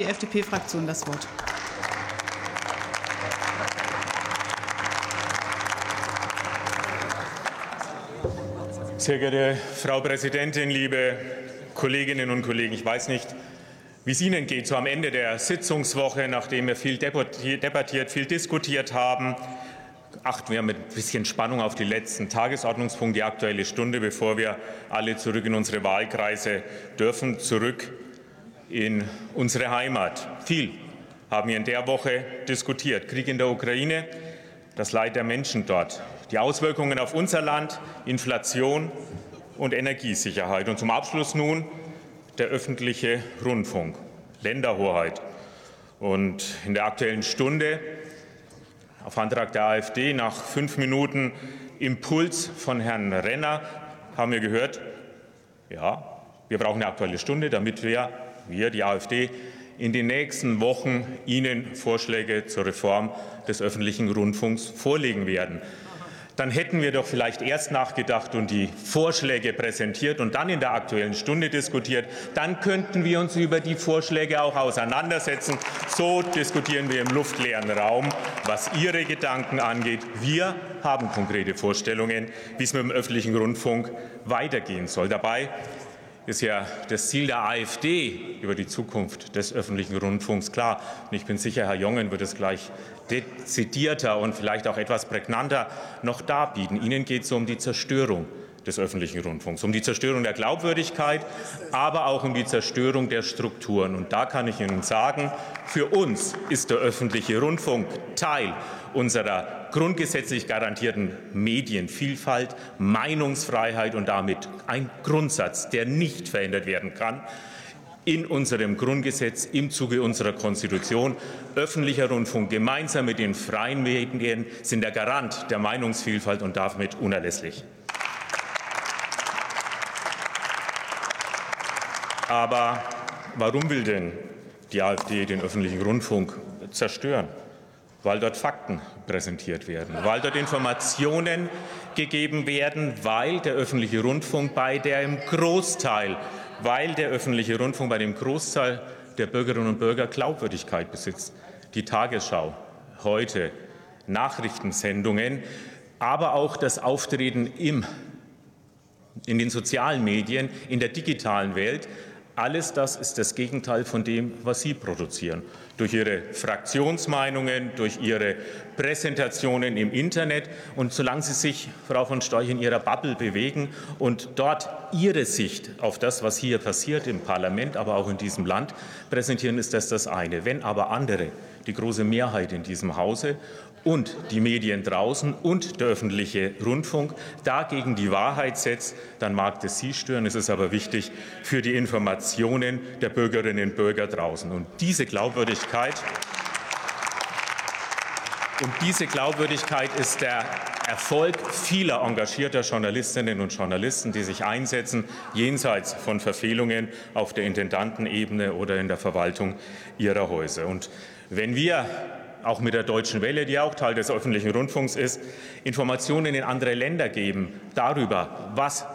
die FDP-Fraktion das Wort. Sehr geehrte Frau Präsidentin, liebe Kolleginnen und Kollegen, ich weiß nicht, wie es Ihnen geht, so am Ende der Sitzungswoche, nachdem wir viel debattiert, viel diskutiert haben, achten wir mit ein bisschen Spannung auf die letzten Tagesordnungspunkte, die Aktuelle Stunde, bevor wir alle zurück in unsere Wahlkreise dürfen, zurück in unsere Heimat. Viel haben wir in der Woche diskutiert. Krieg in der Ukraine, das Leid der Menschen dort, die Auswirkungen auf unser Land, Inflation und Energiesicherheit. Und zum Abschluss nun der öffentliche Rundfunk, Länderhoheit. Und in der Aktuellen Stunde auf Antrag der AfD nach fünf Minuten Impuls von Herrn Renner haben wir gehört, ja, wir brauchen eine Aktuelle Stunde, damit wir wir, die AfD, in den nächsten Wochen Ihnen Vorschläge zur Reform des öffentlichen Rundfunks vorlegen werden. Dann hätten wir doch vielleicht erst nachgedacht und die Vorschläge präsentiert und dann in der Aktuellen Stunde diskutiert. Dann könnten wir uns über die Vorschläge auch auseinandersetzen. So diskutieren wir im luftleeren Raum, was Ihre Gedanken angeht. Wir haben konkrete Vorstellungen, wie es mit dem öffentlichen Rundfunk weitergehen soll. Dabei ist ja das Ziel der AfD über die Zukunft des öffentlichen Rundfunks klar. Und ich bin sicher, Herr Jongen wird es gleich dezidierter und vielleicht auch etwas prägnanter noch darbieten. Ihnen geht es um die Zerstörung des öffentlichen Rundfunks, um die Zerstörung der Glaubwürdigkeit, aber auch um die Zerstörung der Strukturen. Und da kann ich Ihnen sagen, für uns ist der öffentliche Rundfunk Teil unserer grundgesetzlich garantierten Medienvielfalt, Meinungsfreiheit und damit ein Grundsatz, der nicht verändert werden kann in unserem Grundgesetz im Zuge unserer Konstitution. Öffentlicher Rundfunk gemeinsam mit den freien Medien sind der Garant der Meinungsvielfalt und damit unerlässlich. Aber warum will denn die AfD den öffentlichen Rundfunk zerstören? Weil dort Fakten präsentiert werden, weil dort Informationen gegeben werden, weil der öffentliche Rundfunk bei dem Großteil, weil der öffentliche Rundfunk bei dem Großteil der Bürgerinnen und Bürger Glaubwürdigkeit besitzt. Die Tagesschau, heute Nachrichtensendungen, aber auch das Auftreten im, in den sozialen Medien, in der digitalen Welt alles das ist das Gegenteil von dem, was Sie produzieren. Durch Ihre Fraktionsmeinungen, durch Ihre Präsentationen im Internet. Und solange Sie sich, Frau von Storch, in Ihrer Bubble bewegen und dort Ihre Sicht auf das, was hier passiert im Parlament, aber auch in diesem Land präsentieren, ist das das eine. Wenn aber andere, die große Mehrheit in diesem Hause und die Medien draußen und der öffentliche Rundfunk dagegen die Wahrheit setzt, dann mag das Sie stören. Es ist aber wichtig für die Informationen der Bürgerinnen und Bürger draußen. Und diese Glaubwürdigkeit und diese Glaubwürdigkeit ist der Erfolg vieler engagierter Journalistinnen und Journalisten, die sich einsetzen, jenseits von Verfehlungen auf der Intendantenebene oder in der Verwaltung ihrer Häuser. Und wenn wir auch mit der Deutschen Welle, die auch Teil des öffentlichen Rundfunks ist, Informationen in andere Länder geben darüber, was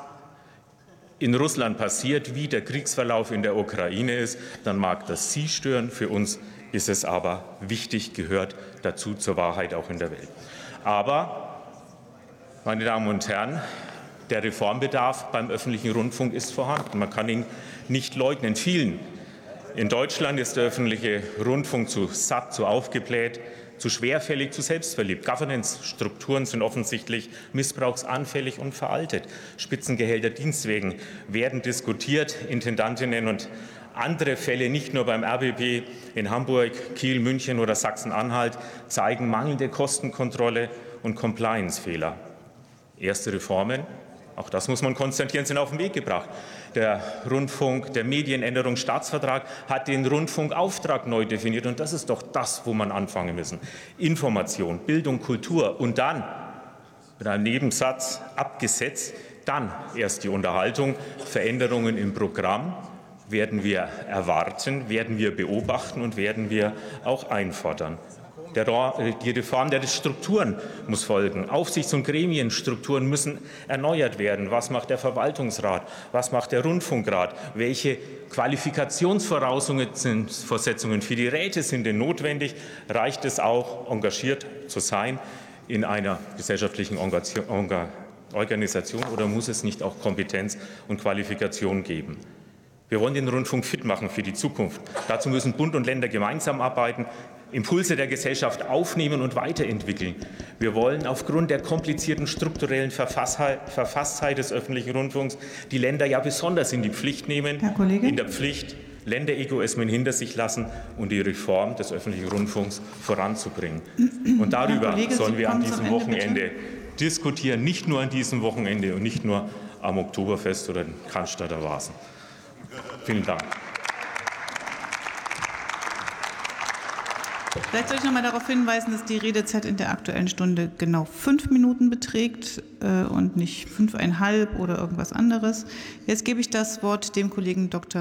in Russland passiert, wie der Kriegsverlauf in der Ukraine ist, dann mag das Sie stören. Für uns ist es aber wichtig, gehört dazu zur Wahrheit auch in der Welt. Aber, meine Damen und Herren, der Reformbedarf beim öffentlichen Rundfunk ist vorhanden. Man kann ihn nicht leugnen. Vielen in Deutschland ist der öffentliche Rundfunk zu satt, zu aufgebläht, zu schwerfällig, zu selbstverliebt. Governance-Strukturen sind offensichtlich missbrauchsanfällig und veraltet. Spitzengehälter Dienstwegen werden diskutiert. Intendantinnen und andere Fälle, nicht nur beim RBB in Hamburg, Kiel, München oder Sachsen-Anhalt, zeigen mangelnde Kostenkontrolle und Compliance-Fehler. Erste Reformen, auch das muss man konstatieren, sind auf den Weg gebracht. Der Rundfunk, der Medienänderungsstaatsvertrag hat den Rundfunkauftrag neu definiert. Und das ist doch das, wo man anfangen müssen. Information, Bildung, Kultur und dann mit einem Nebensatz abgesetzt, dann erst die Unterhaltung. Veränderungen im Programm werden wir erwarten, werden wir beobachten und werden wir auch einfordern. Der, die Reform der Strukturen muss folgen. Aufsichts- und Gremienstrukturen müssen erneuert werden. Was macht der Verwaltungsrat? Was macht der Rundfunkrat? Welche Qualifikationsvoraussetzungen für die Räte sind denn notwendig? Reicht es auch, engagiert zu sein in einer gesellschaftlichen Organisation oder muss es nicht auch Kompetenz und Qualifikation geben? Wir wollen den Rundfunk fit machen für die Zukunft. Dazu müssen Bund und Länder gemeinsam arbeiten, Impulse der Gesellschaft aufnehmen und weiterentwickeln. Wir wollen aufgrund der komplizierten strukturellen Verfasstheit des öffentlichen Rundfunks die Länder ja besonders in die Pflicht nehmen, in der Pflicht, Länderegoismen hinter sich lassen und die Reform des öffentlichen Rundfunks voranzubringen. Und darüber Kollege, sollen wir an diesem Wochenende diskutieren, nicht nur an diesem Wochenende und nicht nur am Oktoberfest oder den Cannstatter Vasen. Vielen Dank. Vielleicht soll ich noch mal darauf hinweisen, dass die Redezeit in der Aktuellen Stunde genau fünf Minuten beträgt äh, und nicht fünfeinhalb oder irgendwas anderes. Jetzt gebe ich das Wort dem Kollegen Dr.